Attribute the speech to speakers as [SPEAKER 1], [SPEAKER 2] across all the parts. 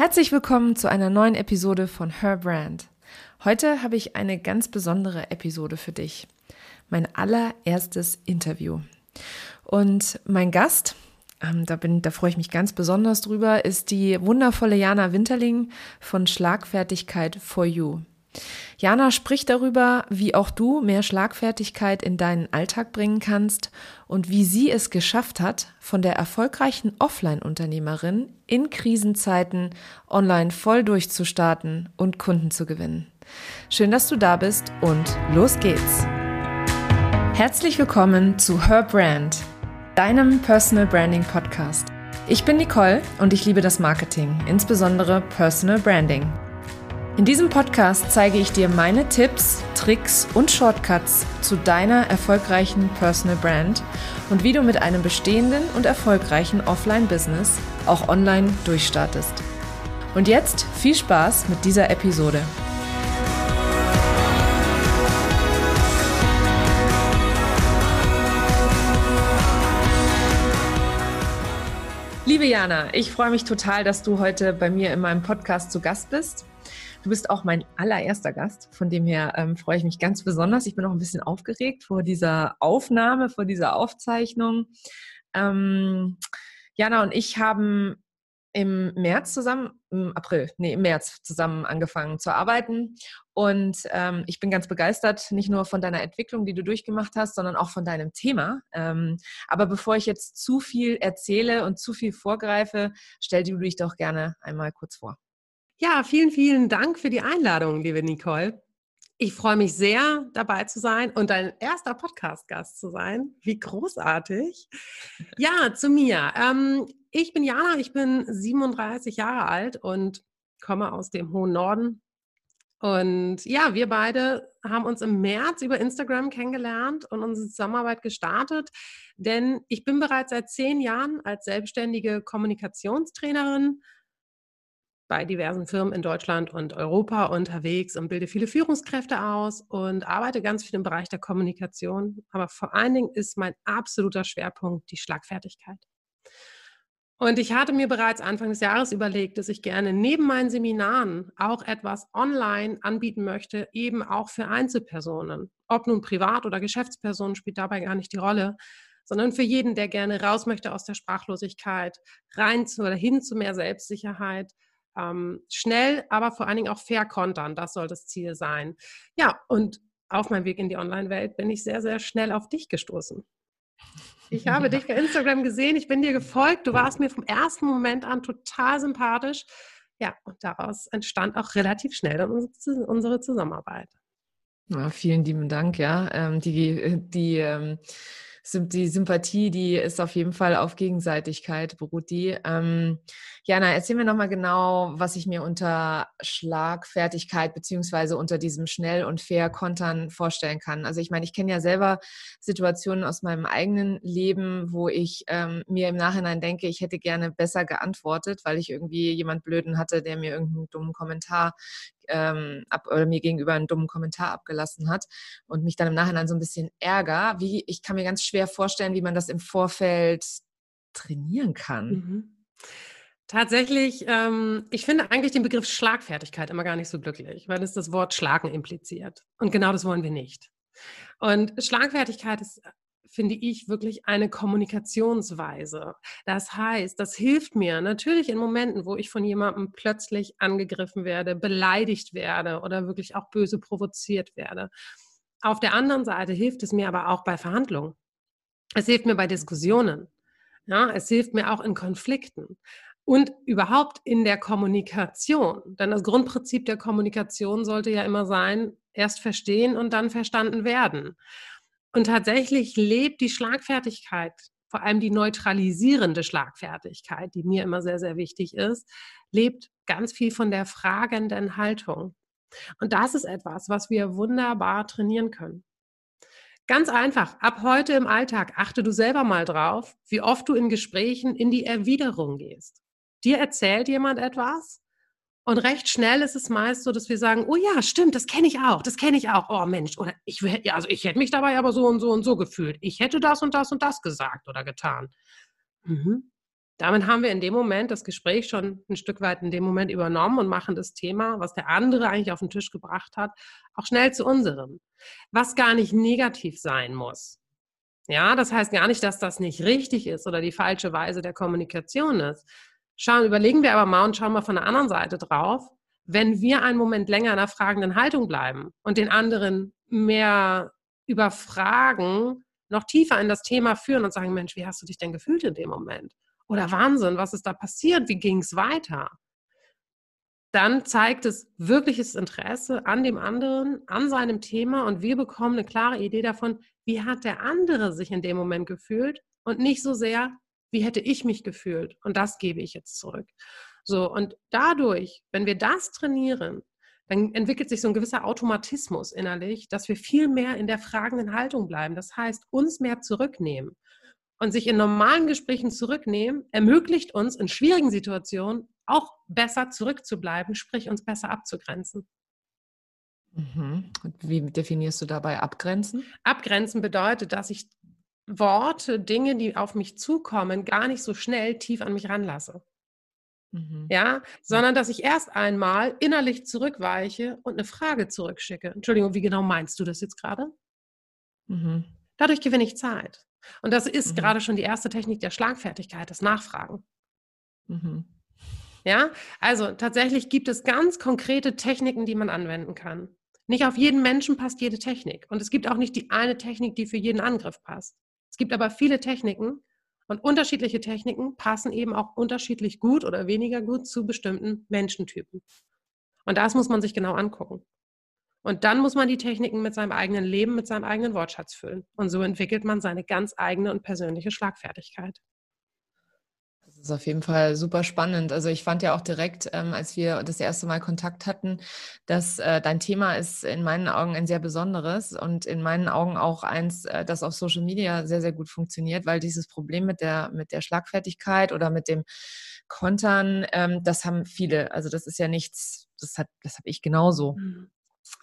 [SPEAKER 1] Herzlich willkommen zu einer neuen Episode von Her Brand. Heute habe ich eine ganz besondere Episode für dich. Mein allererstes Interview. Und mein Gast, ähm, da, bin, da freue ich mich ganz besonders drüber, ist die wundervolle Jana Winterling von Schlagfertigkeit for You. Jana spricht darüber, wie auch du mehr Schlagfertigkeit in deinen Alltag bringen kannst und wie sie es geschafft hat, von der erfolgreichen Offline-Unternehmerin in Krisenzeiten online voll durchzustarten und Kunden zu gewinnen. Schön, dass du da bist und los geht's. Herzlich willkommen zu Her Brand, deinem Personal Branding Podcast. Ich bin Nicole und ich liebe das Marketing, insbesondere Personal Branding. In diesem Podcast zeige ich dir meine Tipps, Tricks und Shortcuts zu deiner erfolgreichen Personal Brand und wie du mit einem bestehenden und erfolgreichen Offline-Business auch online durchstartest. Und jetzt viel Spaß mit dieser Episode. Liebe Jana, ich freue mich total, dass du heute bei mir in meinem Podcast zu Gast bist. Du bist auch mein allererster Gast, von dem her ähm, freue ich mich ganz besonders. Ich bin auch ein bisschen aufgeregt vor dieser Aufnahme, vor dieser Aufzeichnung. Ähm, Jana und ich haben im März zusammen, im April, nee, im März zusammen angefangen zu arbeiten. Und ähm, ich bin ganz begeistert, nicht nur von deiner Entwicklung, die du durchgemacht hast, sondern auch von deinem Thema. Ähm, aber bevor ich jetzt zu viel erzähle und zu viel vorgreife, stell du dich doch gerne einmal kurz vor.
[SPEAKER 2] Ja, vielen, vielen Dank für die Einladung, liebe Nicole. Ich freue mich sehr, dabei zu sein und dein erster Podcast-Gast zu sein. Wie großartig. Ja, zu mir. Ähm, ich bin Jana, ich bin 37 Jahre alt und komme aus dem hohen Norden. Und ja, wir beide haben uns im März über Instagram kennengelernt und unsere Zusammenarbeit gestartet, denn ich bin bereits seit zehn Jahren als selbstständige Kommunikationstrainerin bei diversen Firmen in Deutschland und Europa unterwegs und bilde viele Führungskräfte aus und arbeite ganz viel im Bereich der Kommunikation. Aber vor allen Dingen ist mein absoluter Schwerpunkt die Schlagfertigkeit. Und ich hatte mir bereits Anfang des Jahres überlegt, dass ich gerne neben meinen Seminaren auch etwas online anbieten möchte, eben auch für Einzelpersonen. Ob nun Privat- oder Geschäftspersonen spielt dabei gar nicht die Rolle, sondern für jeden, der gerne raus möchte aus der Sprachlosigkeit, rein zu oder hin zu mehr Selbstsicherheit ähm, schnell, aber vor allen Dingen auch fair kontern. Das soll das Ziel sein. Ja, und auf meinem Weg in die Online-Welt bin ich sehr, sehr schnell auf dich gestoßen. Ich habe ja. dich bei Instagram gesehen, ich bin dir gefolgt, du warst mir vom ersten Moment an total sympathisch. Ja, und daraus entstand auch relativ schnell dann unsere Zusammenarbeit.
[SPEAKER 1] Ja, vielen lieben Dank, ja. Ähm, die die ähm die Sympathie, die ist auf jeden Fall auf Gegenseitigkeit, beruht die. Ähm, Jana, erzähl mir nochmal genau, was ich mir unter Schlagfertigkeit beziehungsweise unter diesem schnell und fair Kontern vorstellen kann. Also ich meine, ich kenne ja selber Situationen aus meinem eigenen Leben, wo ich ähm, mir im Nachhinein denke, ich hätte gerne besser geantwortet, weil ich irgendwie jemand Blöden hatte, der mir irgendeinen dummen Kommentar ähm, ab, oder mir gegenüber einen dummen Kommentar abgelassen hat und mich dann im Nachhinein so ein bisschen ärger. Wie, ich kann mir ganz schwer vorstellen, wie man das im Vorfeld trainieren kann. Mhm.
[SPEAKER 2] Tatsächlich, ähm, ich finde eigentlich den Begriff Schlagfertigkeit immer gar nicht so glücklich, weil es das Wort Schlagen impliziert. Und genau das wollen wir nicht. Und Schlagfertigkeit ist finde ich, wirklich eine Kommunikationsweise. Das heißt, das hilft mir natürlich in Momenten, wo ich von jemandem plötzlich angegriffen werde, beleidigt werde oder wirklich auch böse provoziert werde. Auf der anderen Seite hilft es mir aber auch bei Verhandlungen. Es hilft mir bei Diskussionen. Ja, es hilft mir auch in Konflikten und überhaupt in der Kommunikation. Denn das Grundprinzip der Kommunikation sollte ja immer sein, erst verstehen und dann verstanden werden. Und tatsächlich lebt die Schlagfertigkeit, vor allem die neutralisierende Schlagfertigkeit, die mir immer sehr, sehr wichtig ist, lebt ganz viel von der fragenden Haltung. Und das ist etwas, was wir wunderbar trainieren können. Ganz einfach, ab heute im Alltag achte du selber mal drauf, wie oft du in Gesprächen in die Erwiderung gehst. Dir erzählt jemand etwas und recht schnell ist es meist so, dass wir sagen, oh ja, stimmt, das kenne ich auch, das kenne ich auch. Oh Mensch, oder ich also ich hätte mich dabei aber so und so und so gefühlt. Ich hätte das und das und das gesagt oder getan. Mhm. Damit haben wir in dem Moment das Gespräch schon ein Stück weit in dem Moment übernommen und machen das Thema, was der andere eigentlich auf den Tisch gebracht hat, auch schnell zu unserem. Was gar nicht negativ sein muss. Ja, das heißt gar nicht, dass das nicht richtig ist oder die falsche Weise der Kommunikation ist. Schauen, überlegen wir aber mal und schauen mal von der anderen Seite drauf. Wenn wir einen Moment länger in einer fragenden Haltung bleiben und den anderen mehr überfragen, noch tiefer in das Thema führen und sagen, Mensch, wie hast du dich denn gefühlt in dem Moment? Oder Wahnsinn, was ist da passiert? Wie ging es weiter? Dann zeigt es wirkliches Interesse an dem anderen, an seinem Thema und wir bekommen eine klare Idee davon, wie hat der andere sich in dem Moment gefühlt und nicht so sehr, wie hätte ich mich gefühlt und das gebe ich jetzt zurück. So, und dadurch, wenn wir das trainieren, dann entwickelt sich so ein gewisser Automatismus innerlich, dass wir viel mehr in der fragenden Haltung bleiben. Das heißt, uns mehr zurücknehmen und sich in normalen Gesprächen zurücknehmen, ermöglicht uns in schwierigen Situationen auch besser zurückzubleiben, sprich uns besser abzugrenzen.
[SPEAKER 1] Mhm. Wie definierst du dabei abgrenzen?
[SPEAKER 2] Abgrenzen bedeutet, dass ich Worte, Dinge, die auf mich zukommen, gar nicht so schnell tief an mich ranlasse. Mhm. Ja, sondern dass ich erst einmal innerlich zurückweiche und eine Frage zurückschicke. Entschuldigung, wie genau meinst du das jetzt gerade? Mhm. Dadurch gewinne ich Zeit. Und das ist mhm. gerade schon die erste Technik der Schlagfertigkeit, das Nachfragen. Mhm. Ja, also tatsächlich gibt es ganz konkrete Techniken, die man anwenden kann. Nicht auf jeden Menschen passt jede Technik. Und es gibt auch nicht die eine Technik, die für jeden Angriff passt. Es gibt aber viele Techniken und unterschiedliche Techniken passen eben auch unterschiedlich gut oder weniger gut zu bestimmten Menschentypen. Und das muss man sich genau angucken. Und dann muss man die Techniken mit seinem eigenen Leben, mit seinem eigenen Wortschatz füllen. Und so entwickelt man seine ganz eigene und persönliche Schlagfertigkeit.
[SPEAKER 1] Ist auf jeden Fall super spannend. Also ich fand ja auch direkt, ähm, als wir das erste Mal Kontakt hatten, dass äh, dein Thema ist in meinen Augen ein sehr besonderes und in meinen Augen auch eins, äh, das auf Social Media sehr, sehr gut funktioniert, weil dieses Problem mit der, mit der Schlagfertigkeit oder mit dem Kontern, ähm, das haben viele. Also das ist ja nichts, das, das habe ich genauso. Mhm.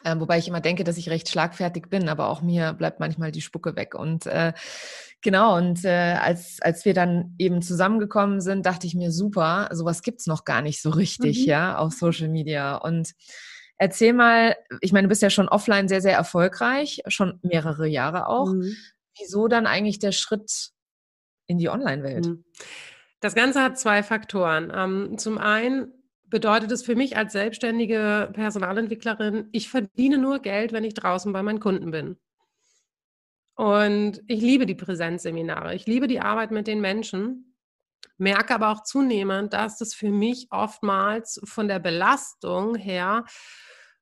[SPEAKER 1] Äh, wobei ich immer denke, dass ich recht schlagfertig bin, aber auch mir bleibt manchmal die Spucke weg. Und äh, genau, und äh, als, als wir dann eben zusammengekommen sind, dachte ich mir, super, sowas gibt es noch gar nicht so richtig, mhm. ja, auf Social Media. Und erzähl mal, ich meine, du bist ja schon offline sehr, sehr erfolgreich, schon mehrere Jahre auch. Mhm. Wieso dann eigentlich der Schritt in die Online-Welt? Mhm.
[SPEAKER 2] Das Ganze hat zwei Faktoren. Ähm, zum einen bedeutet es für mich als selbstständige Personalentwicklerin, ich verdiene nur Geld, wenn ich draußen bei meinen Kunden bin. Und ich liebe die Präsenzseminare, ich liebe die Arbeit mit den Menschen, merke aber auch zunehmend, dass das für mich oftmals von der Belastung her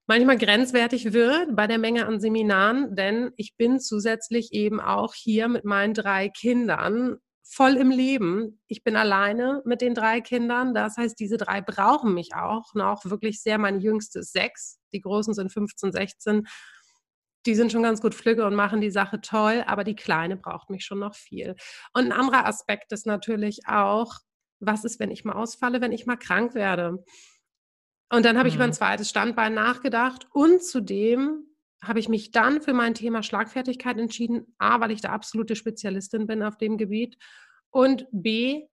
[SPEAKER 2] manchmal grenzwertig wird bei der Menge an Seminaren, denn ich bin zusätzlich eben auch hier mit meinen drei Kindern voll im Leben. Ich bin alleine mit den drei Kindern. Das heißt, diese drei brauchen mich auch noch wirklich sehr. Mein jüngstes sechs, die großen sind 15, 16. Die sind schon ganz gut flügge und machen die Sache toll, aber die Kleine braucht mich schon noch viel. Und ein anderer Aspekt ist natürlich auch, was ist, wenn ich mal ausfalle, wenn ich mal krank werde? Und dann habe mhm. ich über ein mhm. zweites Standbein nachgedacht und zudem habe ich mich dann für mein Thema Schlagfertigkeit entschieden. A, weil ich da absolute Spezialistin bin auf dem Gebiet. Und B,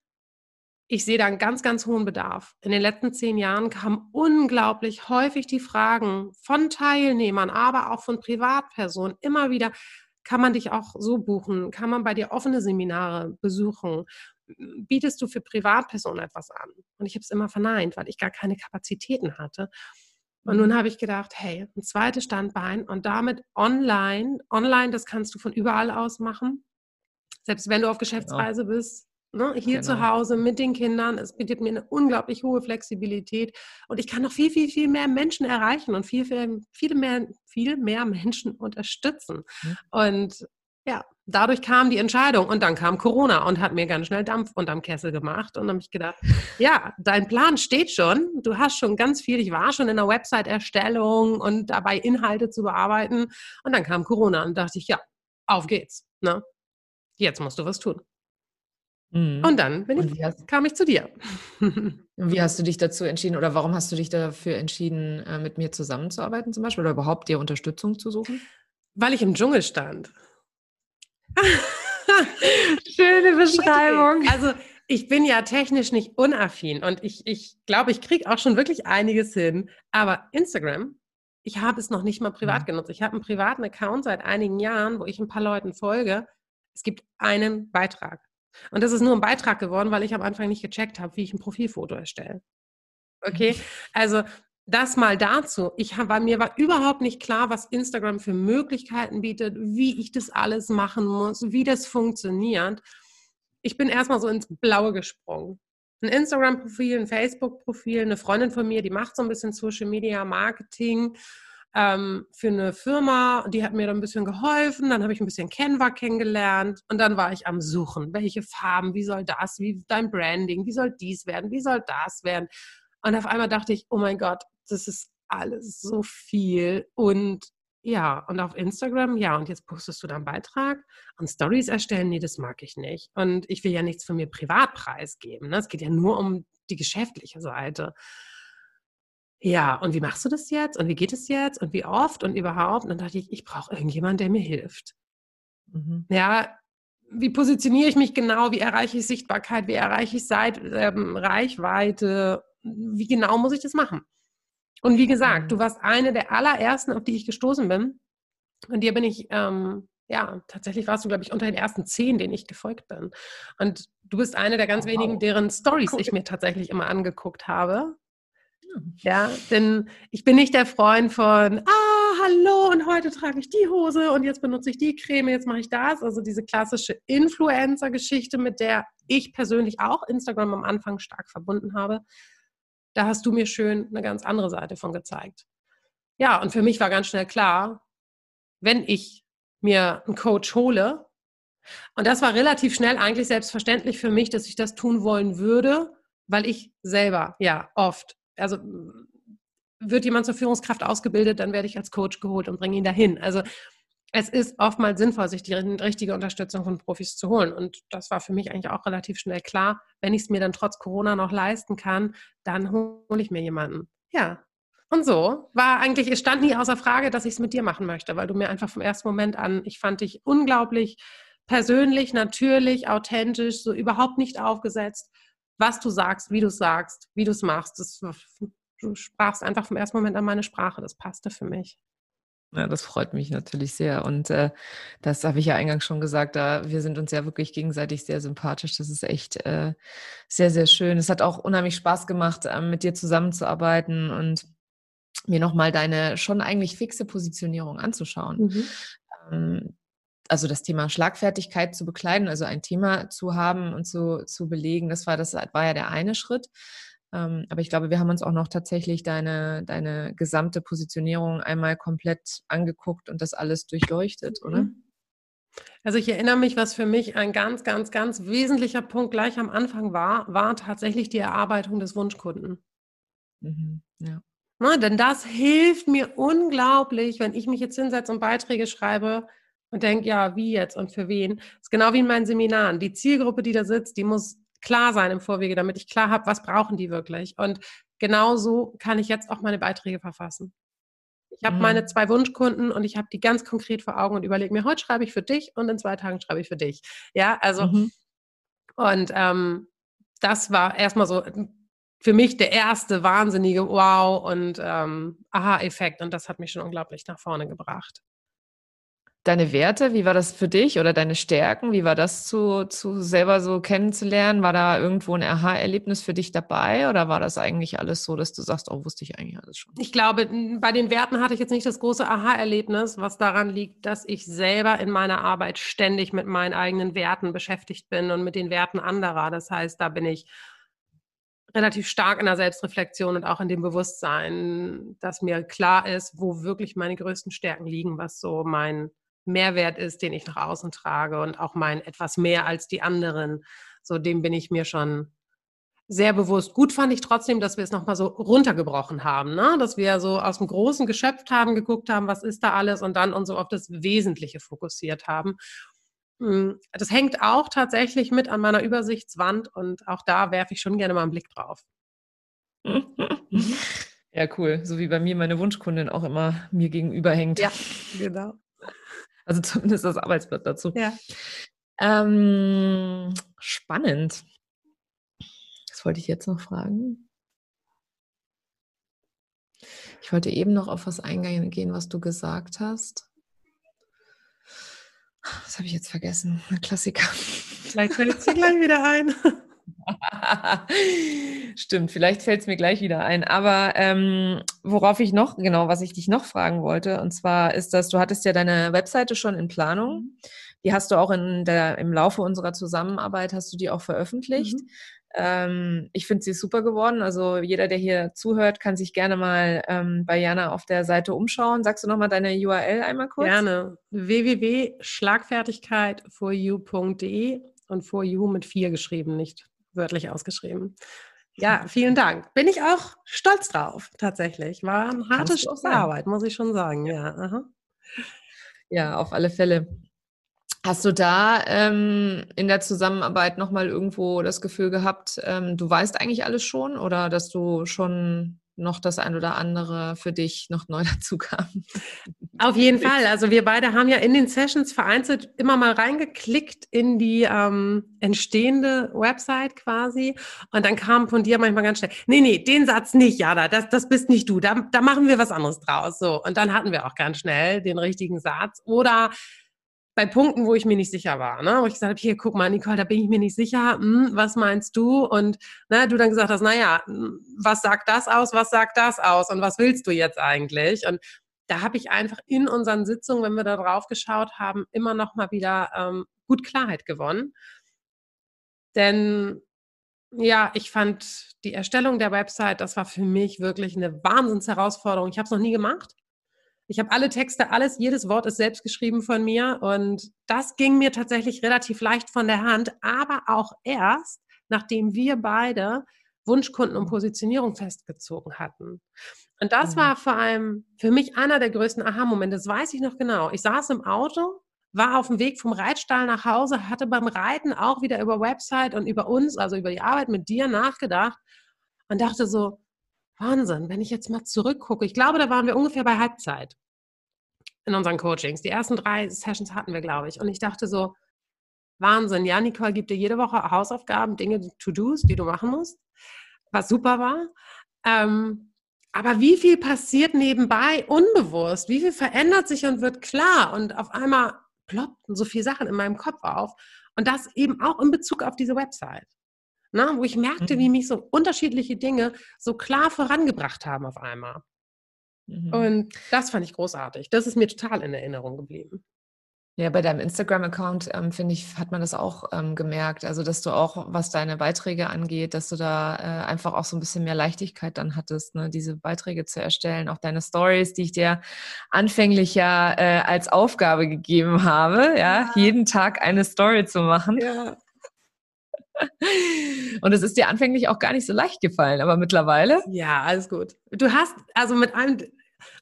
[SPEAKER 2] ich sehe da einen ganz, ganz hohen Bedarf. In den letzten zehn Jahren kamen unglaublich häufig die Fragen von Teilnehmern, aber auch von Privatpersonen immer wieder, kann man dich auch so buchen? Kann man bei dir offene Seminare besuchen? Bietest du für Privatpersonen etwas an? Und ich habe es immer verneint, weil ich gar keine Kapazitäten hatte. Und nun mhm. habe ich gedacht, hey, ein zweites Standbein und damit online. Online, das kannst du von überall aus machen. Selbst wenn du auf. Geschäftsreise genau. bist, ne, hier genau. zu Hause mit den Kindern. Es bietet mir eine unglaublich hohe Flexibilität. Und ich kann noch viel, viel, viel mehr Menschen erreichen und viel, viel, viel, mehr, viel mehr Menschen unterstützen. Mhm. Und ja, dadurch kam die Entscheidung und dann kam Corona und hat mir ganz schnell Dampf unterm Kessel gemacht und habe ich gedacht, ja, dein Plan steht schon, du hast schon ganz viel, ich war schon in der Website-Erstellung und dabei Inhalte zu bearbeiten und dann kam Corona und dachte ich, ja, auf geht's, ne? Jetzt musst du was tun. Mhm. Und dann ich, hast, kam ich zu dir.
[SPEAKER 1] wie hast du dich dazu entschieden oder warum hast du dich dafür entschieden, äh, mit mir zusammenzuarbeiten zum Beispiel oder überhaupt dir Unterstützung zu suchen?
[SPEAKER 2] Weil ich im Dschungel stand.
[SPEAKER 1] Schöne Beschreibung.
[SPEAKER 2] Also ich bin ja technisch nicht unaffin und ich, ich glaube, ich kriege auch schon wirklich einiges hin. Aber Instagram, ich habe es noch nicht mal privat mhm. genutzt. Ich habe einen privaten Account seit einigen Jahren, wo ich ein paar Leuten folge. Es gibt einen Beitrag. Und das ist nur ein Beitrag geworden, weil ich am Anfang nicht gecheckt habe, wie ich ein Profilfoto erstelle. Okay, also das mal dazu. Ich war mir war überhaupt nicht klar, was Instagram für Möglichkeiten bietet, wie ich das alles machen muss, wie das funktioniert. Ich bin erstmal so ins Blaue gesprungen. Ein Instagram-Profil, ein Facebook-Profil, eine Freundin von mir, die macht so ein bisschen Social Media Marketing ähm, für eine Firma. Die hat mir dann ein bisschen geholfen. Dann habe ich ein bisschen Canva kennengelernt und dann war ich am Suchen. Welche Farben? Wie soll das? Wie dein Branding? Wie soll dies werden? Wie soll das werden? Und auf einmal dachte ich, oh mein Gott, das ist alles so viel. Und ja, und auf Instagram, ja, und jetzt postest du da einen Beitrag und Stories erstellen, nee, das mag ich nicht. Und ich will ja nichts von mir privat preisgeben. Ne? Es geht ja nur um die geschäftliche Seite. Ja, und wie machst du das jetzt? Und wie geht es jetzt? Und wie oft? Und überhaupt? Und dann dachte ich, ich brauche irgendjemanden, der mir hilft. Mhm. Ja, wie positioniere ich mich genau? Wie erreiche ich Sichtbarkeit? Wie erreiche ich Seit ähm, Reichweite? Wie genau muss ich das machen? Und wie gesagt, du mhm. warst eine der allerersten, auf die ich gestoßen bin. Und dir bin ich, ähm, ja, tatsächlich warst du, glaube ich, unter den ersten zehn, denen ich gefolgt bin. Und du bist eine der ganz oh, wow. wenigen, deren Stories cool. ich mir tatsächlich immer angeguckt habe. Ja, denn ich bin nicht der Freund von, ah, hallo, und heute trage ich die Hose und jetzt benutze ich die Creme, jetzt mache ich das. Also diese klassische Influencer-Geschichte, mit der ich persönlich auch Instagram am Anfang stark verbunden habe. Da hast du mir schön eine ganz andere Seite von gezeigt. Ja, und für mich war ganz schnell klar, wenn ich mir einen Coach hole, und das war relativ schnell eigentlich selbstverständlich für mich, dass ich das tun wollen würde, weil ich selber ja oft, also wird jemand zur Führungskraft ausgebildet, dann werde ich als Coach geholt und bringe ihn dahin. Also es ist oftmals sinnvoll, sich die richtige Unterstützung von Profis zu holen. Und das war für mich eigentlich auch relativ schnell klar. Wenn ich es mir dann trotz Corona noch leisten kann, dann hole ich mir jemanden. Ja. Und so war eigentlich, es stand nie außer Frage, dass ich es mit dir machen möchte, weil du mir einfach vom ersten Moment an, ich fand dich unglaublich persönlich, natürlich, authentisch, so überhaupt nicht aufgesetzt. Was du sagst, wie du es sagst, wie du es machst, das, du sprachst einfach vom ersten Moment an meine Sprache. Das passte für mich.
[SPEAKER 1] Ja, das freut mich natürlich sehr. Und äh, das habe ich ja eingangs schon gesagt, da wir sind uns ja wirklich gegenseitig sehr sympathisch. Das ist echt äh, sehr, sehr schön. Es hat auch unheimlich Spaß gemacht, äh, mit dir zusammenzuarbeiten und mir nochmal deine schon eigentlich fixe Positionierung anzuschauen. Mhm. Ähm, also das Thema Schlagfertigkeit zu bekleiden, also ein Thema zu haben und zu, zu belegen, das war, das war ja der eine Schritt. Ähm, aber ich glaube, wir haben uns auch noch tatsächlich deine, deine gesamte Positionierung einmal komplett angeguckt und das alles durchleuchtet, oder? Mhm.
[SPEAKER 2] Also ich erinnere mich, was für mich ein ganz, ganz, ganz wesentlicher Punkt gleich am Anfang war, war tatsächlich die Erarbeitung des Wunschkunden. Mhm, ja. Na, denn das hilft mir unglaublich, wenn ich mich jetzt hinsetze und Beiträge schreibe und denke, ja, wie jetzt und für wen. Das ist genau wie in meinen Seminaren. Die Zielgruppe, die da sitzt, die muss klar sein im Vorwege, damit ich klar habe, was brauchen die wirklich. Und genauso kann ich jetzt auch meine Beiträge verfassen. Ich habe mhm. meine zwei Wunschkunden und ich habe die ganz konkret vor Augen und überlege mir, heute schreibe ich für dich und in zwei Tagen schreibe ich für dich. Ja, also mhm. und ähm, das war erstmal so für mich der erste wahnsinnige Wow und ähm, Aha-Effekt und das hat mich schon unglaublich nach vorne gebracht
[SPEAKER 1] deine Werte, wie war das für dich oder deine Stärken? Wie war das zu, zu selber so kennenzulernen? War da irgendwo ein Aha-Erlebnis für dich dabei oder war das eigentlich alles so, dass du sagst, oh, wusste ich eigentlich alles schon?
[SPEAKER 2] Ich glaube, bei den Werten hatte ich jetzt nicht das große Aha-Erlebnis, was daran liegt, dass ich selber in meiner Arbeit ständig mit meinen eigenen Werten beschäftigt bin und mit den Werten anderer. Das heißt, da bin ich relativ stark in der Selbstreflexion und auch in dem Bewusstsein, dass mir klar ist, wo wirklich meine größten Stärken liegen, was so mein Mehrwert ist, den ich nach außen trage und auch mein etwas mehr als die anderen. So dem bin ich mir schon sehr bewusst. Gut fand ich trotzdem, dass wir es nochmal so runtergebrochen haben, ne? dass wir so aus dem Großen geschöpft haben, geguckt haben, was ist da alles und dann uns so auf das Wesentliche fokussiert haben. Hm, das hängt auch tatsächlich mit an meiner Übersichtswand und auch da werfe ich schon gerne mal einen Blick drauf.
[SPEAKER 1] Ja, cool. So wie bei mir meine Wunschkundin auch immer mir gegenüber hängt.
[SPEAKER 2] Ja, genau.
[SPEAKER 1] Also zumindest das Arbeitsblatt dazu.
[SPEAKER 2] Ja.
[SPEAKER 1] Ähm, spannend. Was wollte ich jetzt noch fragen? Ich wollte eben noch auf was eingehen, was du gesagt hast. Das habe ich jetzt vergessen. Ein Klassiker.
[SPEAKER 2] Vielleicht fällt es dir gleich wieder ein.
[SPEAKER 1] Stimmt, vielleicht fällt es mir gleich wieder ein. Aber ähm, worauf ich noch, genau, was ich dich noch fragen wollte, und zwar ist das, du hattest ja deine Webseite schon in Planung. Mhm. Die hast du auch in der, im Laufe unserer Zusammenarbeit, hast du die auch veröffentlicht. Mhm. Ähm, ich finde sie super geworden. Also jeder, der hier zuhört, kann sich gerne mal ähm, bei Jana auf der Seite umschauen. Sagst du nochmal deine URL einmal kurz?
[SPEAKER 2] Gerne. www.schlagfertigkeit4u.de und for you mit vier geschrieben, nicht wörtlich ausgeschrieben. Ja, vielen Dank. Bin ich auch stolz drauf, tatsächlich. War eine harte Arbeit, muss ich schon sagen. Ja, Aha.
[SPEAKER 1] ja auf alle Fälle. Hast du da ähm, in der Zusammenarbeit nochmal irgendwo das Gefühl gehabt, ähm, du weißt eigentlich alles schon oder dass du schon noch das ein oder andere für dich noch neu dazu kam?
[SPEAKER 2] Auf jeden Fall. Also wir beide haben ja in den Sessions vereinzelt immer mal reingeklickt in die ähm, entstehende Website quasi. Und dann kam von dir manchmal ganz schnell, nee, nee, den Satz nicht, Jada, das, das bist nicht du. Da, da machen wir was anderes draus. So. Und dann hatten wir auch ganz schnell den richtigen Satz. Oder bei Punkten, wo ich mir nicht sicher war, ne? wo ich gesagt habe, hier, guck mal, Nicole, da bin ich mir nicht sicher, hm, was meinst du? Und ne, du dann gesagt hast, naja, hm, was sagt das aus, was sagt das aus und was willst du jetzt eigentlich? Und da habe ich einfach in unseren Sitzungen, wenn wir da drauf geschaut haben, immer noch mal wieder ähm, gut Klarheit gewonnen. Denn ja, ich fand die Erstellung der Website, das war für mich wirklich eine Wahnsinnsherausforderung. Ich habe es noch nie gemacht. Ich habe alle Texte, alles, jedes Wort ist selbst geschrieben von mir und das ging mir tatsächlich relativ leicht von der Hand, aber auch erst, nachdem wir beide Wunschkunden und Positionierung festgezogen hatten. Und das mhm. war vor allem für mich einer der größten Aha-Momente. Das weiß ich noch genau. Ich saß im Auto, war auf dem Weg vom Reitstall nach Hause, hatte beim Reiten auch wieder über Website und über uns, also über die Arbeit mit dir nachgedacht und dachte so, Wahnsinn, wenn ich jetzt mal zurückgucke. Ich glaube, da waren wir ungefähr bei Halbzeit in unseren Coachings. Die ersten drei Sessions hatten wir, glaube ich. Und ich dachte so, Wahnsinn, ja, Nicole gibt dir jede Woche Hausaufgaben, Dinge, To-Dos, die du machen musst, was super war. Ähm, aber wie viel passiert nebenbei unbewusst? Wie viel verändert sich und wird klar? Und auf einmal ploppten so viele Sachen in meinem Kopf auf. Und das eben auch in Bezug auf diese Website. Na, wo ich merkte, wie mhm. mich so unterschiedliche Dinge so klar vorangebracht haben auf einmal. Mhm. Und das fand ich großartig. Das ist mir total in Erinnerung geblieben.
[SPEAKER 1] Ja, bei deinem Instagram-Account, ähm, finde ich, hat man das auch ähm, gemerkt. Also, dass du auch, was deine Beiträge angeht, dass du da äh, einfach auch so ein bisschen mehr Leichtigkeit dann hattest, ne, diese Beiträge zu erstellen. Auch deine Stories, die ich dir anfänglich ja äh, als Aufgabe gegeben habe, ja, ja, jeden Tag eine Story zu machen. Ja. Und es ist dir anfänglich auch gar nicht so leicht gefallen, aber mittlerweile?
[SPEAKER 2] Ja, alles gut. Du hast, also mit einem,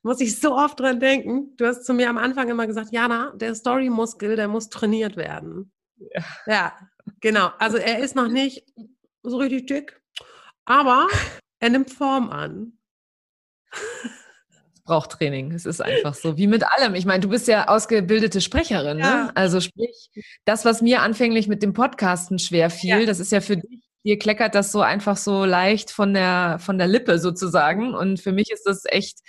[SPEAKER 2] muss ich so oft dran denken, du hast zu mir am Anfang immer gesagt, Jana, der Story-Muskel, der muss trainiert werden. Ja. ja, genau. Also er ist noch nicht so richtig dick, aber er nimmt Form an
[SPEAKER 1] braucht Training. Es ist einfach so, wie mit allem. Ich meine, du bist ja ausgebildete Sprecherin, ne? ja. ne? Also sprich, das, was mir anfänglich mit dem Podcasten schwer fiel, ja. das ist ja für dich, dir kleckert das so einfach so leicht von der, von der Lippe sozusagen. Und für mich ist das echt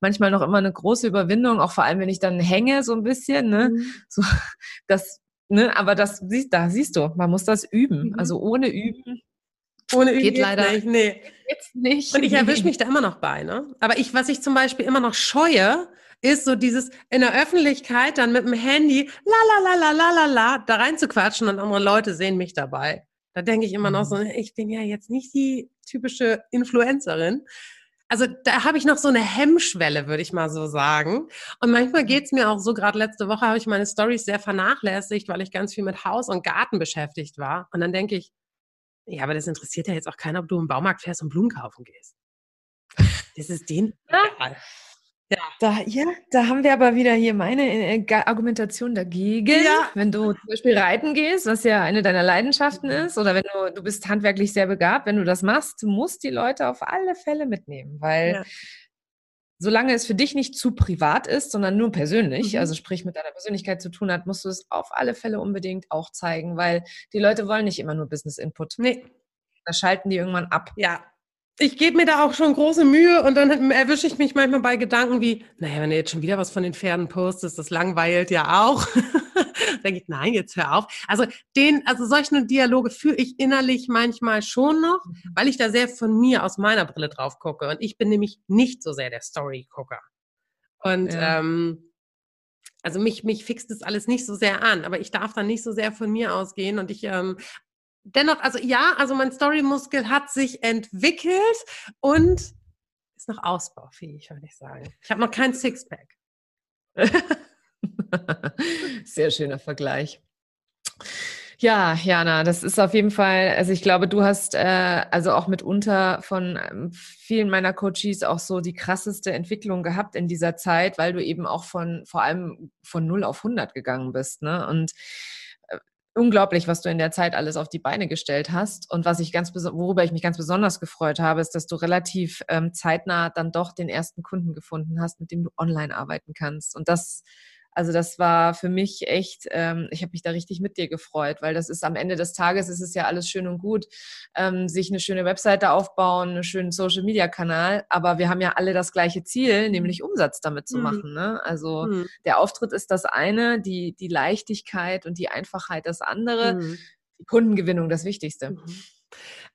[SPEAKER 1] manchmal noch immer eine große Überwindung, auch vor allem, wenn ich dann hänge so ein bisschen, ne? Mhm. So, das, ne? Aber das, da siehst du, man muss das üben. Mhm. Also ohne Üben
[SPEAKER 2] ohne Üben geht leider nicht. Nee. Geht's nicht. Und ich erwische mich da immer noch bei. Ne? Aber ich, was ich zum Beispiel immer noch scheue, ist so dieses in der Öffentlichkeit dann mit dem Handy la la la la la la la da rein zu quatschen und andere Leute sehen mich dabei. Da denke ich immer noch so, mhm. ich bin ja jetzt nicht die typische Influencerin. Also da habe ich noch so eine Hemmschwelle, würde ich mal so sagen. Und manchmal geht es mir auch so, gerade letzte Woche habe ich meine Stories sehr vernachlässigt, weil ich ganz viel mit Haus und Garten beschäftigt war. Und dann denke ich, ja, aber das interessiert ja jetzt auch keiner, ob du im Baumarkt fährst und Blumen kaufen gehst. Das ist den
[SPEAKER 1] ja. Ja. Da, ja, da haben wir aber wieder hier meine äh, Argumentation dagegen. Ja. Wenn du zum Beispiel reiten gehst, was ja eine deiner Leidenschaften mhm. ist, oder wenn du, du bist handwerklich sehr begabt, wenn du das machst, du musst die Leute auf alle Fälle mitnehmen, weil ja solange es für dich nicht zu privat ist, sondern nur persönlich, mhm. also sprich mit deiner Persönlichkeit zu tun hat, musst du es auf alle Fälle unbedingt auch zeigen, weil die Leute wollen nicht immer nur Business Input.
[SPEAKER 2] Nee.
[SPEAKER 1] Da schalten die irgendwann ab.
[SPEAKER 2] Ja, ich gebe mir da auch schon große Mühe und dann erwische ich mich manchmal bei Gedanken wie, naja, wenn du jetzt schon wieder was von den Pferden postest, das langweilt ja auch. denke ich, nein, jetzt hör auf. Also den, also solche Dialoge führe ich innerlich manchmal schon noch, mhm. weil ich da sehr von mir aus meiner Brille drauf gucke. Und ich bin nämlich nicht so sehr der Story-Gucker. Und ja. ähm, also mich, mich fixt das alles nicht so sehr an, aber ich darf dann nicht so sehr von mir ausgehen und ich ähm, dennoch, also ja, also mein Story-Muskel hat sich entwickelt und ist noch ausbaufähig, würde ich sagen. Ich habe noch kein Sixpack.
[SPEAKER 1] Sehr schöner Vergleich. Ja, Jana, das ist auf jeden Fall, also ich glaube, du hast äh, also auch mitunter von ähm, vielen meiner Coaches auch so die krasseste Entwicklung gehabt in dieser Zeit, weil du eben auch von, vor allem von 0 auf 100 gegangen bist. Ne? Und unglaublich, was du in der Zeit alles auf die Beine gestellt hast. Und was ich ganz, worüber ich mich ganz besonders gefreut habe, ist, dass du relativ ähm, zeitnah dann doch den ersten Kunden gefunden hast, mit dem du online arbeiten kannst. Und das also das war für mich echt, ähm, ich habe mich da richtig mit dir gefreut, weil das ist am Ende des Tages, ist es ja alles schön und gut, ähm, sich eine schöne Webseite aufbauen, einen schönen Social-Media-Kanal, aber wir haben ja alle das gleiche Ziel, mhm. nämlich Umsatz damit zu mhm. machen. Ne? Also mhm. der Auftritt ist das eine, die, die Leichtigkeit und die Einfachheit das andere, mhm. die Kundengewinnung das Wichtigste. Mhm.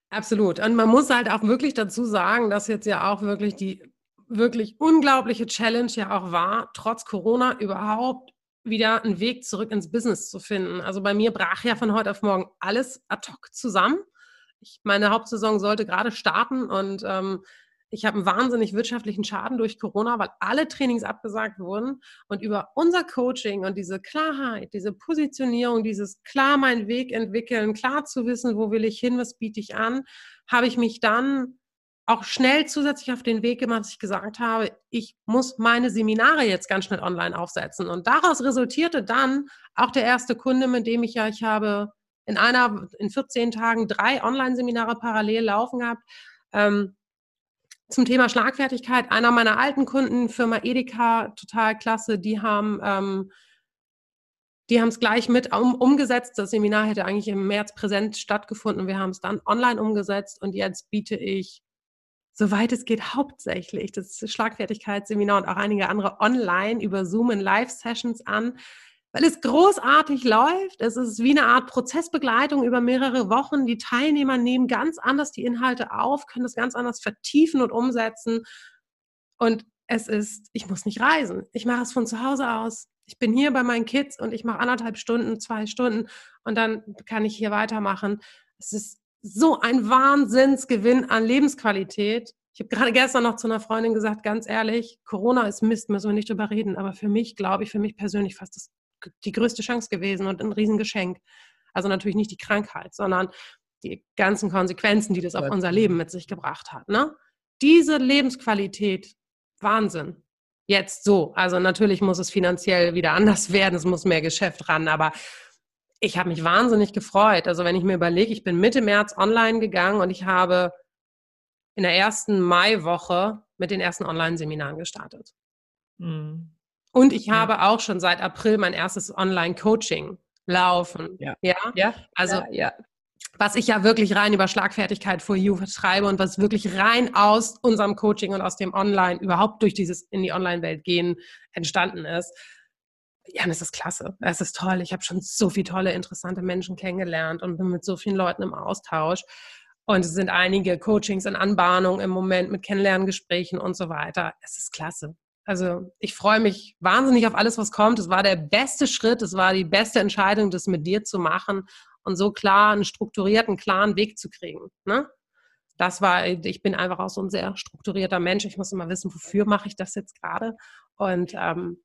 [SPEAKER 2] Absolut. Und man muss halt auch wirklich dazu sagen, dass jetzt ja auch wirklich die wirklich unglaubliche Challenge ja auch war, trotz Corona überhaupt wieder einen Weg zurück ins Business zu finden. Also bei mir brach ja von heute auf morgen alles ad hoc zusammen. Ich, meine Hauptsaison sollte gerade starten und ähm, ich habe einen wahnsinnig wirtschaftlichen Schaden durch Corona, weil alle Trainings abgesagt wurden. Und über unser Coaching und diese Klarheit, diese Positionierung, dieses klar meinen Weg entwickeln, klar zu wissen, wo will ich hin, was biete ich an, habe ich mich dann auch schnell zusätzlich auf den Weg gemacht, dass ich gesagt habe, ich muss meine Seminare jetzt ganz schnell online aufsetzen. Und daraus resultierte dann auch der erste Kunde, mit dem ich ja, ich habe in einer, in 14 Tagen drei Online-Seminare parallel laufen gehabt. Ähm, zum Thema Schlagfertigkeit, einer meiner alten Kunden, Firma Edeka, total klasse, die haben ähm, die haben es gleich mit um, umgesetzt. Das Seminar hätte eigentlich im März präsent stattgefunden. Wir haben es dann online umgesetzt und jetzt biete ich soweit es geht, hauptsächlich das Schlagfertigkeitsseminar und auch einige andere online über Zoom in Live-Sessions an, weil es großartig läuft. Es ist wie eine Art Prozessbegleitung über mehrere Wochen. Die Teilnehmer nehmen ganz anders die Inhalte auf, können das ganz anders vertiefen und umsetzen. Und es ist, ich muss nicht reisen. Ich mache es von zu Hause aus. Ich bin hier bei meinen Kids und ich mache anderthalb Stunden, zwei Stunden und dann kann ich hier weitermachen. Es ist so ein Wahnsinnsgewinn an Lebensqualität. Ich habe gerade gestern noch zu einer Freundin gesagt, ganz ehrlich, Corona ist Mist, müssen wir nicht drüber reden. Aber für mich, glaube ich, für mich persönlich fast das, die größte Chance gewesen und ein Riesengeschenk. Also natürlich nicht die Krankheit, sondern die ganzen Konsequenzen, die das auf unser Leben mit sich gebracht hat. Ne? Diese Lebensqualität, Wahnsinn. Jetzt so. Also natürlich muss es finanziell wieder anders werden, es muss mehr Geschäft ran, aber ich habe mich wahnsinnig gefreut. Also wenn ich mir überlege, ich bin Mitte März online gegangen und ich habe in der ersten Maiwoche mit den ersten Online-Seminaren gestartet. Mhm. Und ich habe ja. auch schon seit April mein erstes Online-Coaching laufen.
[SPEAKER 1] Ja. ja. ja.
[SPEAKER 2] Also, ja. was ich ja wirklich rein über Schlagfertigkeit for You vertreibe und was wirklich rein aus unserem Coaching und aus dem Online überhaupt durch dieses in die Online-Welt gehen entstanden ist ja, das ist klasse. Es ist toll. Ich habe schon so viele tolle, interessante Menschen kennengelernt und bin mit so vielen Leuten im Austausch. Und es sind einige Coachings in Anbahnung im Moment mit Kennenlerngesprächen und so weiter. Es ist klasse. Also ich freue mich wahnsinnig auf alles, was kommt. Es war der beste Schritt, es war die beste Entscheidung, das mit dir zu machen und so klar einen strukturierten, klaren Weg zu kriegen. Ne? Das war, ich bin einfach auch so ein sehr strukturierter Mensch. Ich muss immer wissen, wofür mache ich das jetzt gerade. Und ähm,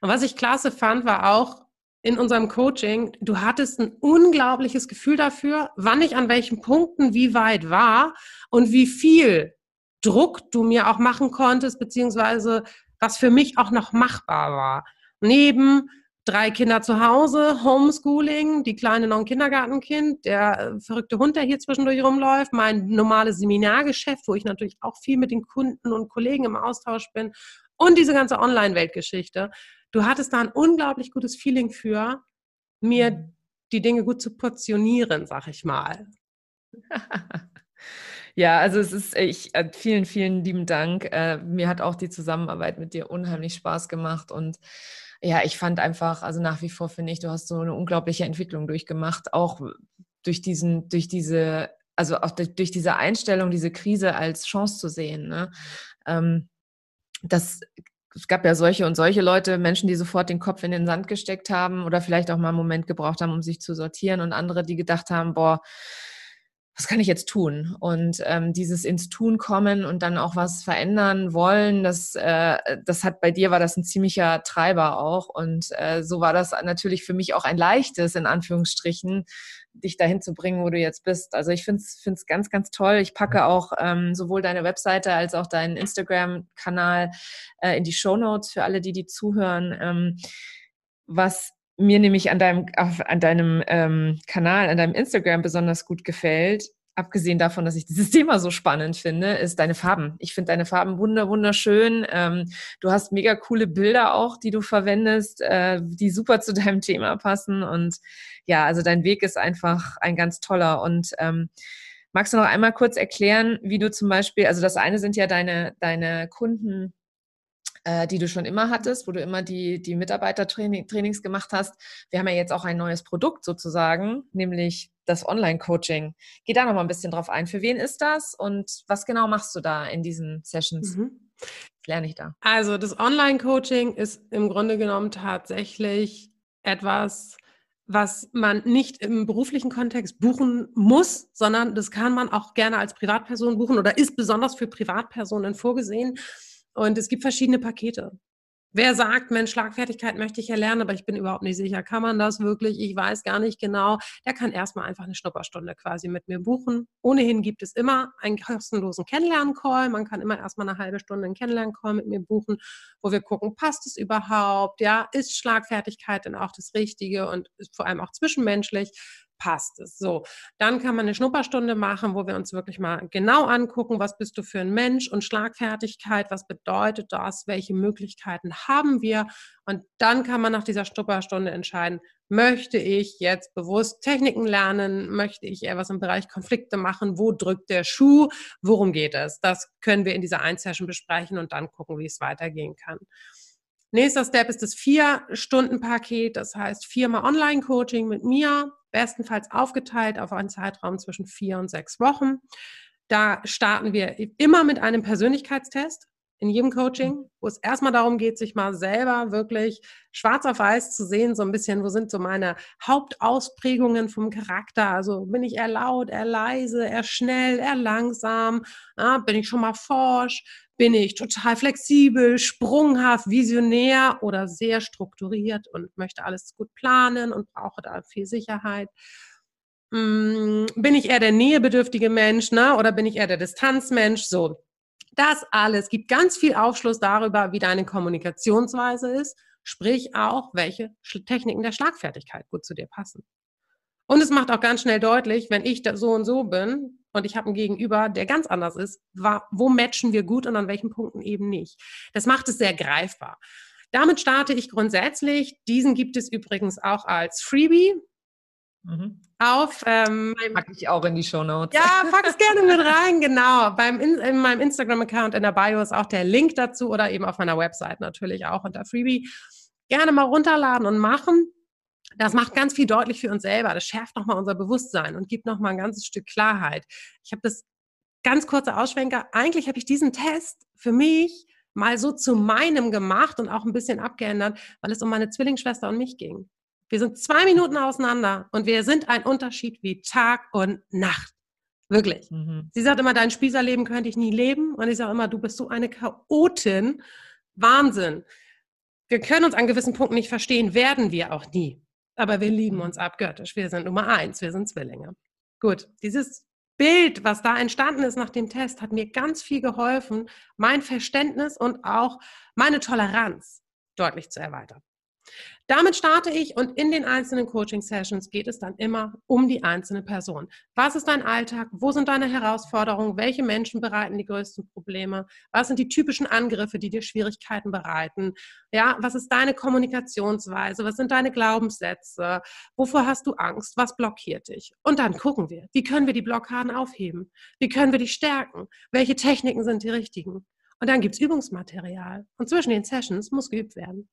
[SPEAKER 2] und was ich klasse fand, war auch in unserem Coaching, du hattest ein unglaubliches Gefühl dafür, wann ich an welchen Punkten wie weit war und wie viel Druck du mir auch machen konntest, beziehungsweise was für mich auch noch machbar war. Neben drei Kinder zu Hause, Homeschooling, die kleine noch ein Kindergartenkind, der äh, verrückte Hund, der hier zwischendurch rumläuft, mein normales Seminargeschäft, wo ich natürlich auch viel mit den Kunden und Kollegen im Austausch bin und diese ganze Online-Weltgeschichte. Du hattest da ein unglaublich gutes Feeling für, mir mhm. die Dinge gut zu portionieren, sag ich mal.
[SPEAKER 1] Ja, also es ist, ich, äh, vielen, vielen lieben Dank. Äh, mir hat auch die Zusammenarbeit mit dir unheimlich Spaß gemacht und ja, ich fand einfach, also nach wie vor finde ich, du hast so eine unglaubliche Entwicklung durchgemacht, auch durch diesen, durch diese, also auch durch diese Einstellung, diese Krise als Chance zu sehen. Ne? Ähm, das es gab ja solche und solche Leute, Menschen, die sofort den Kopf in den Sand gesteckt haben oder vielleicht auch mal einen Moment gebraucht haben, um sich zu sortieren und andere, die gedacht haben, boah, was kann ich jetzt tun? Und ähm, dieses ins Tun kommen und dann auch was verändern wollen, das, äh, das hat bei dir war das ein ziemlicher Treiber auch. Und äh, so war das natürlich für mich auch ein leichtes, in Anführungsstrichen, dich dahin zu bringen, wo du jetzt bist. Also ich finde es ganz, ganz toll. Ich packe auch ähm, sowohl deine Webseite als auch deinen Instagram-Kanal äh, in die Show Notes für alle, die die zuhören. Ähm, was mir nämlich an deinem, an deinem ähm, Kanal, an deinem Instagram besonders gut gefällt, abgesehen davon, dass ich dieses Thema so spannend finde, ist deine Farben. Ich finde deine Farben wunder, wunderschön. Ähm, du hast mega coole Bilder auch, die du verwendest, äh, die super zu deinem Thema passen. Und ja, also dein Weg ist einfach ein ganz toller. Und ähm, magst du noch einmal kurz erklären, wie du zum Beispiel, also das eine sind ja deine, deine Kunden, äh, die du schon immer hattest, wo du immer die, die Mitarbeitertrainings gemacht hast. Wir haben ja jetzt auch ein neues Produkt sozusagen, nämlich das Online-Coaching. Geh da noch mal ein bisschen drauf ein. Für wen ist das und was genau machst du da in diesen Sessions? Mhm. Was lerne ich da?
[SPEAKER 2] Also das Online-Coaching ist im Grunde genommen tatsächlich etwas, was man nicht im beruflichen Kontext buchen muss, sondern das kann man auch gerne als Privatperson buchen oder ist besonders für Privatpersonen vorgesehen. Und es gibt verschiedene Pakete. Wer sagt, Mensch, Schlagfertigkeit möchte ich ja lernen, aber ich bin überhaupt nicht sicher, kann man das wirklich? Ich weiß gar nicht genau. Der kann erstmal einfach eine Schnupperstunde quasi mit mir buchen. Ohnehin gibt es immer einen kostenlosen Kennenlern-Call. Man kann immer erstmal eine halbe Stunde einen Kennenlern-Call mit mir buchen, wo wir gucken, passt es überhaupt? Ja, ist Schlagfertigkeit denn auch das Richtige und ist vor allem auch zwischenmenschlich? Passt es. So, dann kann man eine Schnupperstunde machen, wo wir uns wirklich mal genau angucken, was bist du für ein Mensch und Schlagfertigkeit, was bedeutet das, welche Möglichkeiten haben wir und dann kann man nach dieser Schnupperstunde entscheiden, möchte ich jetzt bewusst Techniken lernen, möchte ich eher was im Bereich Konflikte machen, wo drückt der Schuh, worum geht es? Das können wir in dieser Einsession besprechen und dann gucken, wie es weitergehen kann. Nächster Step ist das Vier-Stunden-Paket, das heißt viermal Online-Coaching mit mir, bestenfalls aufgeteilt auf einen Zeitraum zwischen vier und sechs Wochen. Da starten wir immer mit einem Persönlichkeitstest in jedem Coaching, wo es erstmal darum geht, sich mal selber wirklich schwarz auf weiß zu sehen, so ein bisschen, wo sind so meine Hauptausprägungen vom Charakter? Also bin ich eher laut, eher leise, eher schnell, eher langsam? Ja, bin ich schon mal forsch? Bin ich total flexibel, sprunghaft, visionär oder sehr strukturiert und möchte alles gut planen und brauche da viel Sicherheit? Hm, bin ich eher der nähebedürftige Mensch ne? oder bin ich eher der Distanzmensch? So, das alles gibt ganz viel Aufschluss darüber, wie deine Kommunikationsweise ist, sprich auch, welche Techniken der Schlagfertigkeit gut zu dir passen. Und es macht auch ganz schnell deutlich, wenn ich so und so bin und ich habe einen Gegenüber, der ganz anders ist, wo matchen wir gut und an welchen Punkten eben nicht. Das macht es sehr greifbar. Damit starte ich grundsätzlich. Diesen gibt es übrigens auch als Freebie. Mhm. Auf
[SPEAKER 1] ähm, pack ich auch in die Show Notes.
[SPEAKER 2] Ja, pack es gerne mit rein, genau. Beim in, in meinem Instagram-Account in der Bio ist auch der Link dazu oder eben auf meiner Website natürlich auch unter Freebie. Gerne mal runterladen und machen. Das macht ganz viel deutlich für uns selber. Das schärft nochmal unser Bewusstsein und gibt nochmal ein ganzes Stück Klarheit. Ich habe das ganz kurze Ausschwenker. Eigentlich habe ich diesen Test für mich mal so zu meinem gemacht und auch ein bisschen abgeändert, weil es um meine Zwillingsschwester und mich ging. Wir sind zwei Minuten auseinander und wir sind ein Unterschied wie Tag und Nacht. Wirklich. Mhm. Sie sagt immer, dein Spießerleben könnte ich nie leben. Und ich sage immer, du bist so eine Chaotin. Wahnsinn. Wir können uns an gewissen Punkten nicht verstehen, werden wir auch nie. Aber wir lieben uns abgöttisch. Wir sind Nummer eins, wir sind Zwillinge. Gut, dieses Bild, was da entstanden ist nach dem Test, hat mir ganz viel geholfen, mein Verständnis und auch meine Toleranz deutlich zu erweitern. Damit starte ich und in den einzelnen Coaching-Sessions geht es dann immer um die einzelne Person. Was ist dein Alltag? Wo sind deine Herausforderungen? Welche Menschen bereiten die größten Probleme? Was sind die typischen Angriffe, die dir Schwierigkeiten bereiten? Ja, was ist deine Kommunikationsweise? Was sind deine Glaubenssätze? Wovor hast du Angst? Was blockiert dich? Und dann gucken wir, wie können wir die Blockaden aufheben? Wie können wir die stärken? Welche Techniken sind die richtigen? Und dann gibt es Übungsmaterial. Und zwischen den Sessions muss geübt werden.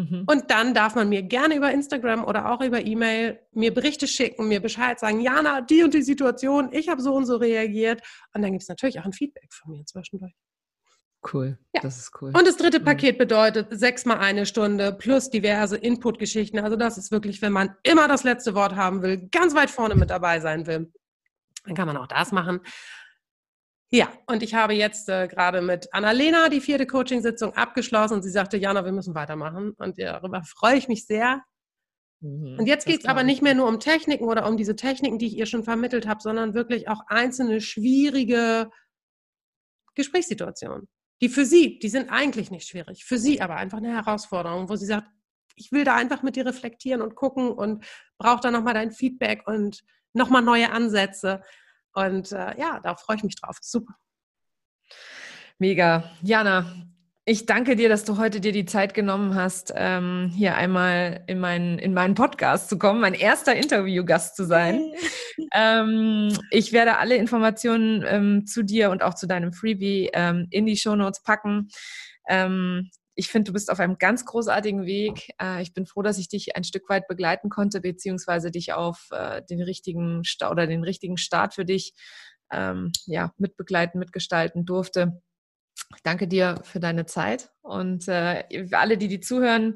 [SPEAKER 2] Mhm. Und dann darf man mir gerne über Instagram oder auch über E-Mail mir Berichte schicken, mir Bescheid sagen, Jana, die und die Situation, ich habe so und so reagiert. Und dann gibt es natürlich auch ein Feedback von mir zwischendurch.
[SPEAKER 1] Cool, ja. das ist cool.
[SPEAKER 2] Und das dritte mhm. Paket bedeutet sechsmal eine Stunde plus diverse Input-Geschichten. Also das ist wirklich, wenn man immer das letzte Wort haben will, ganz weit vorne mit dabei sein will, dann kann man auch das machen. Ja, und ich habe jetzt äh, gerade mit Annalena die vierte Coaching-Sitzung abgeschlossen und sie sagte, Jana, wir müssen weitermachen. Und darüber freue ich mich sehr. Mhm, und jetzt geht es aber nicht mehr nur um Techniken oder um diese Techniken, die ich ihr schon vermittelt habe, sondern wirklich auch einzelne schwierige Gesprächssituationen. Die für sie, die sind eigentlich nicht schwierig, für sie aber einfach eine Herausforderung, wo sie sagt, ich will da einfach mit dir reflektieren und gucken und brauche da nochmal dein Feedback und nochmal neue Ansätze. Und äh, ja, da freue ich mich drauf. Super.
[SPEAKER 1] Mega. Jana, ich danke dir, dass du heute dir die Zeit genommen hast, ähm, hier einmal in meinen, in meinen Podcast zu kommen, mein erster Interviewgast zu sein. ähm, ich werde alle Informationen ähm, zu dir und auch zu deinem Freebie ähm, in die Show Notes packen. Ich finde, du bist auf einem ganz großartigen Weg. Äh, ich bin froh, dass ich dich ein Stück weit begleiten konnte, beziehungsweise dich auf äh, den richtigen Sta oder den richtigen Start für dich ähm, ja, mitbegleiten, mitgestalten durfte. Ich danke dir für deine Zeit und äh, alle, die die zuhören,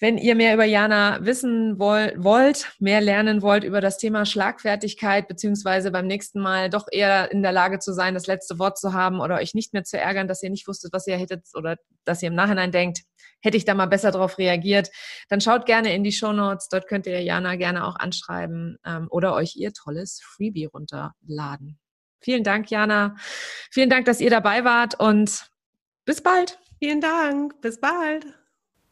[SPEAKER 1] wenn ihr mehr über Jana wissen wollt, mehr lernen wollt über das Thema Schlagfertigkeit, beziehungsweise beim nächsten Mal doch eher in der Lage zu sein, das letzte Wort zu haben oder euch nicht mehr zu ärgern, dass ihr nicht wusstet, was ihr hättet oder dass ihr im Nachhinein denkt, hätte ich da mal besser darauf reagiert, dann schaut gerne in die Show Notes. Dort könnt ihr Jana gerne auch anschreiben ähm, oder euch ihr tolles Freebie runterladen. Vielen Dank, Jana. Vielen Dank, dass ihr dabei wart und bis bald.
[SPEAKER 2] Vielen Dank. Bis bald.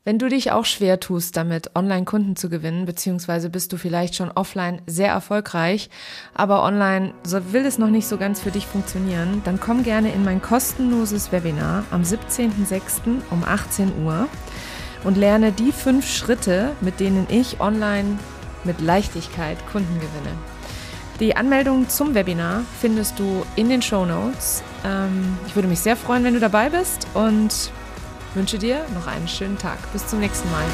[SPEAKER 1] Wenn du dich auch schwer tust, damit Online-Kunden zu gewinnen, beziehungsweise bist du vielleicht schon offline sehr erfolgreich, aber online so will es noch nicht so ganz für dich funktionieren, dann komm gerne in mein kostenloses Webinar am 17.06. um 18 Uhr und lerne die fünf Schritte, mit denen ich online mit Leichtigkeit Kunden gewinne. Die Anmeldung zum Webinar findest du in den Show Notes. Ähm, ich würde mich sehr freuen, wenn du dabei bist und wünsche dir noch einen schönen Tag. Bis zum nächsten Mal.